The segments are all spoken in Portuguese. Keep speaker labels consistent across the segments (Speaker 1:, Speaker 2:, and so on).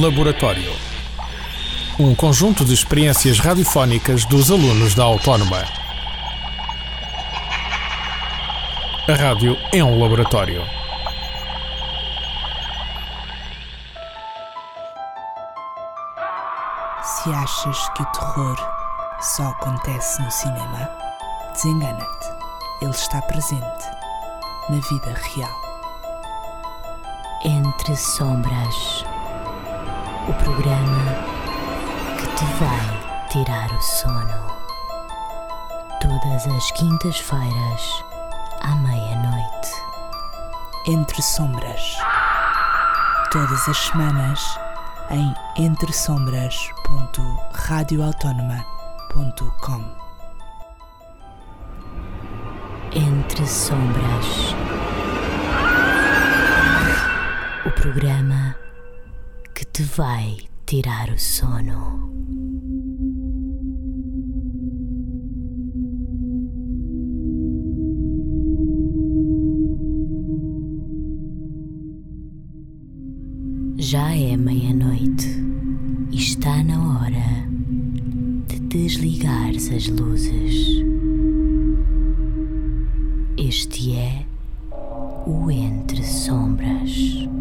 Speaker 1: Laboratório. Um conjunto de experiências radiofónicas dos alunos da Autónoma. A rádio é um laboratório.
Speaker 2: Se achas que o terror só acontece no cinema, desengana-te. Ele está presente na vida real.
Speaker 3: Entre Sombras o programa que te vai tirar o sono. Todas as quintas-feiras, à meia-noite.
Speaker 2: Entre Sombras. Todas as semanas em entresombras.radioautónoma.com
Speaker 3: Entre Sombras. O programa que te vai tirar o sono. Já é meia-noite e está na hora de desligares as luzes. Este é o Entre Sombras.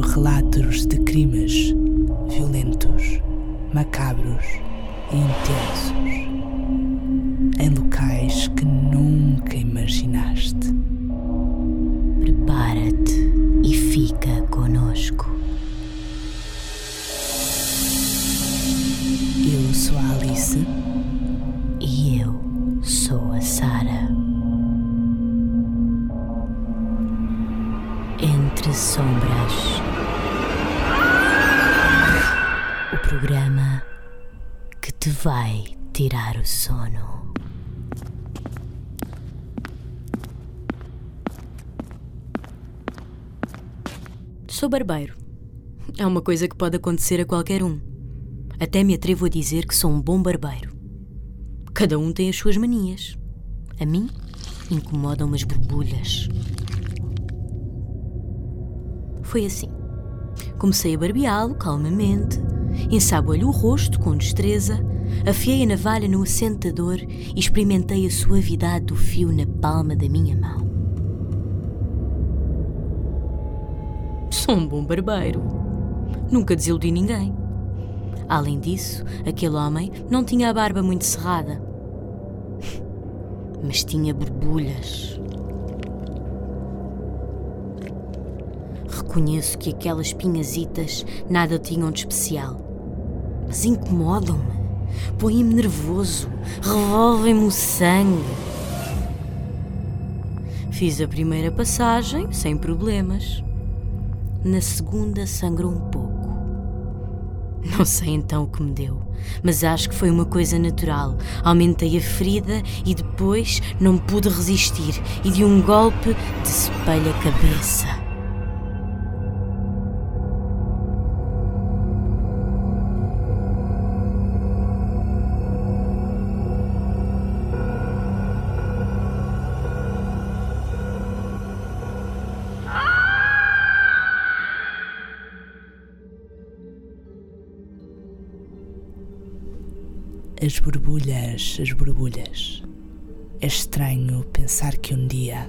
Speaker 2: Relatos de crimes violentos, macabros e intensos em locais que nunca imaginaste.
Speaker 3: Prepara-te e fica conosco.
Speaker 2: Eu sou a Alice
Speaker 3: vai tirar o sono.
Speaker 4: Sou barbeiro. É uma coisa que pode acontecer a qualquer um. Até me atrevo a dizer que sou um bom barbeiro. Cada um tem as suas manias. A mim incomodam as borbulhas. Foi assim. Comecei a barbeá-lo calmamente, ensaboei-lhe o rosto com destreza, afiei a navalha no assentador e experimentei a suavidade do fio na palma da minha mão. Sou um bom barbeiro. Nunca desiludi ninguém. Além disso, aquele homem não tinha a barba muito cerrada. Mas tinha borbulhas. Reconheço que aquelas pinhazitas nada tinham de especial. Mas incomodam-me. Põem-me nervoso. Revolvem-me o sangue. Fiz a primeira passagem sem problemas. Na segunda sangrou um pouco. Não sei então o que me deu, mas acho que foi uma coisa natural. Aumentei a ferida e depois não pude resistir e de um golpe decepei-lhe a cabeça.
Speaker 2: As borbulhas, as borbulhas. É estranho pensar que um dia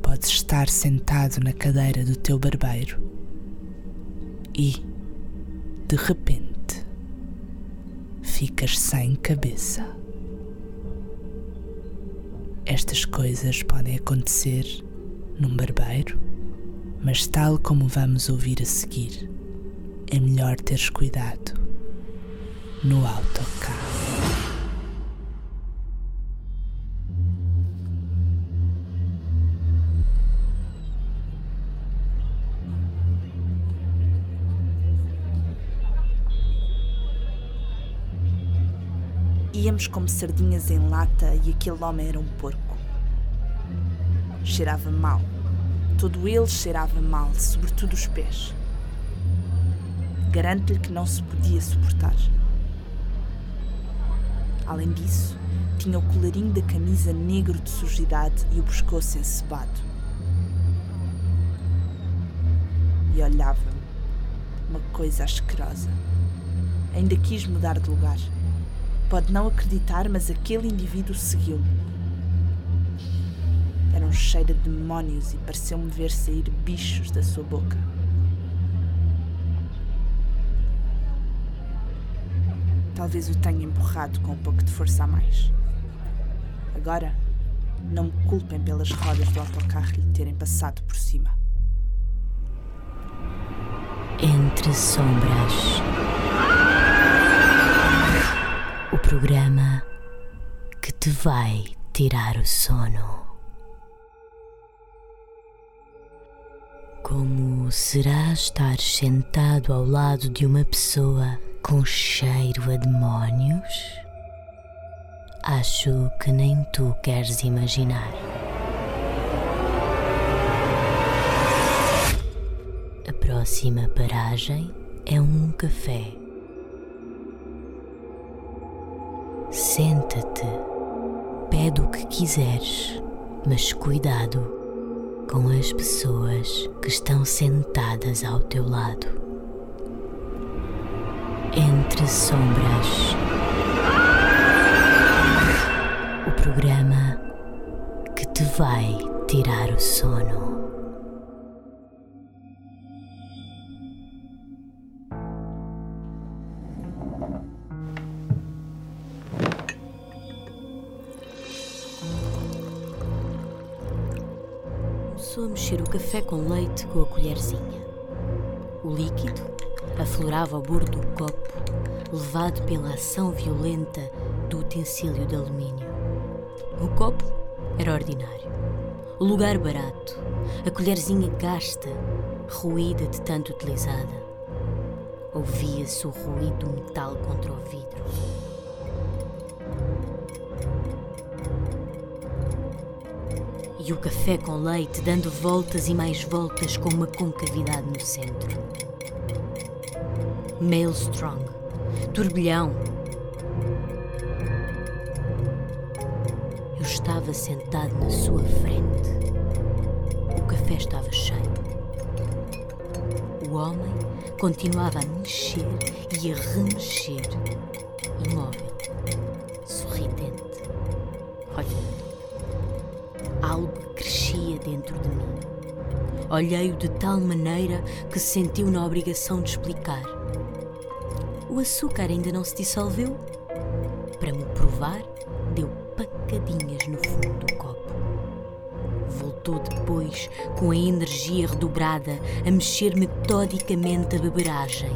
Speaker 2: podes estar sentado na cadeira do teu barbeiro e, de repente, ficas sem cabeça. Estas coisas podem acontecer num barbeiro, mas, tal como vamos ouvir a seguir, é melhor teres cuidado no autocarro.
Speaker 5: Íamos como sardinhas em lata e aquele homem era um porco. Cheirava mal. Todo ele cheirava mal, sobretudo os pés. Garanto-lhe que não se podia suportar. Além disso, tinha o colarinho da camisa negro de sujidade e o pescoço encebado. e olhava-me. Uma coisa asquerosa. Ainda quis mudar de lugar. Pode não acreditar, mas aquele indivíduo seguiu-me. Era um cheiro de demónios e pareceu-me ver sair bichos da sua boca. Talvez o tenha empurrado com um pouco de força a mais. Agora, não me culpem pelas rodas do autocarro lhe terem passado por cima.
Speaker 3: Entre Sombras. O programa que te vai tirar o sono. Como será estar sentado ao lado de uma pessoa com cheiro a demónios? Acho que nem tu queres imaginar. A próxima paragem é um café. Senta-te, pede o que quiseres, mas cuidado com as pessoas que estão sentadas ao teu lado. Entre Sombras. O programa que te vai tirar o sono.
Speaker 4: Café com leite com a colherzinha. O líquido aflorava ao bordo do copo, levado pela ação violenta do utensílio de alumínio. O copo era ordinário. O lugar barato. A colherzinha gasta, ruída de tanto utilizada. Ouvia-se o ruído do metal contra o vidro. E o café com leite dando voltas e mais voltas com uma concavidade no centro. Maelstrom, turbilhão. Eu estava sentado na sua frente. O café estava cheio. O homem continuava a mexer e a remexer, imóvel, dentro de mim. Olhei-o de tal maneira que se sentiu na obrigação de explicar. O açúcar ainda não se dissolveu? Para me provar, deu pacadinhas no fundo do copo. Voltou depois, com a energia redobrada, a mexer metodicamente a beberagem.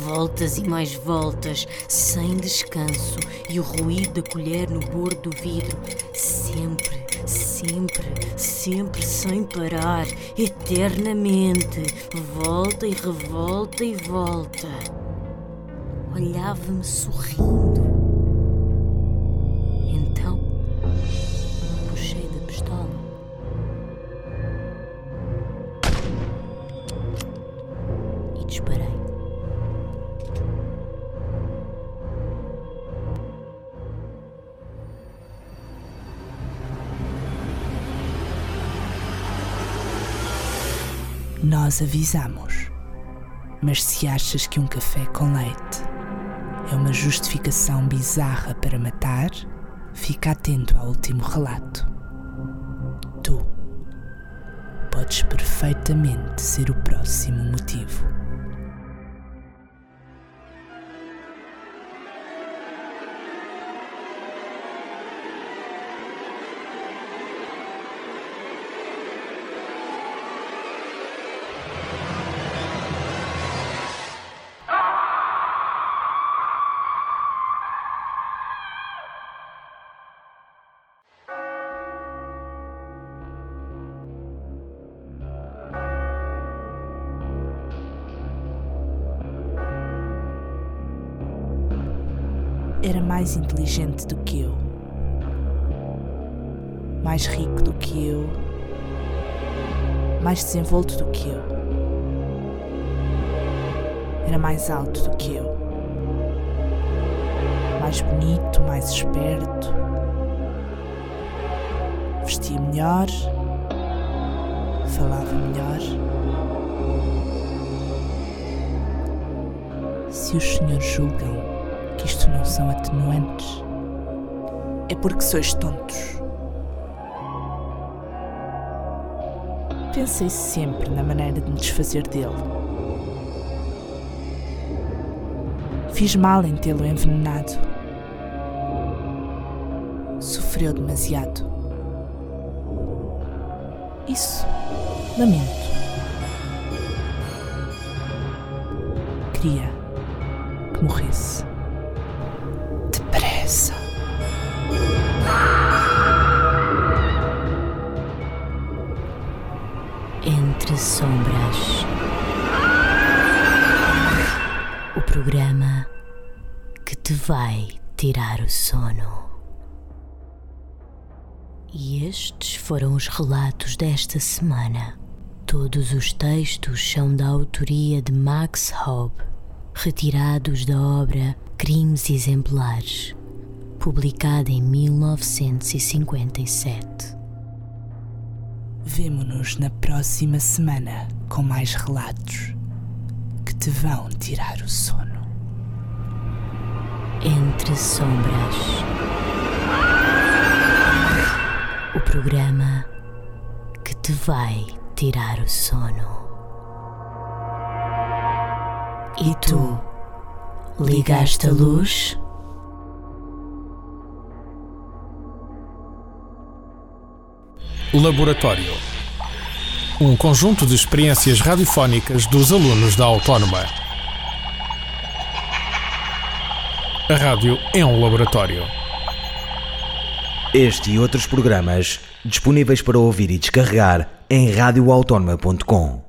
Speaker 4: Voltas e mais voltas, sem descanso, e o ruído da colher no bordo do vidro. Sempre, sempre, sempre sem parar, eternamente. Volta e revolta e volta. Olhava-me sorrindo.
Speaker 2: Nós avisamos. Mas se achas que um café com leite é uma justificação bizarra para matar, fica atento ao último relato. Tu podes perfeitamente ser o próximo motivo. Era mais inteligente do que eu, mais rico do que eu, mais desenvolto do que eu. Era mais alto do que eu, mais bonito, mais esperto. Vestia melhor, falava melhor. Se os senhores julgam que isto não são atenuantes,
Speaker 6: é porque sois tontos.
Speaker 2: Pensei sempre na maneira de me desfazer dele. Fiz mal em tê-lo envenenado. Sofreu demasiado. Isso, lamento. Queria que morresse.
Speaker 4: Entre Sombras. O programa que te vai tirar o sono. E estes foram os relatos desta semana. Todos os textos são da autoria de Max Hobb, retirados da obra Crimes Exemplares, publicada em 1957.
Speaker 2: Vemo-nos na próxima semana com mais relatos que te vão tirar o sono.
Speaker 4: Entre Sombras. O programa que te vai tirar o sono. E tu, ligaste a luz?
Speaker 1: Laboratório. Um conjunto de experiências radiofónicas dos alunos da Autónoma. A rádio é um laboratório.
Speaker 7: Este e outros programas disponíveis para ouvir e descarregar em radioautónoma.com.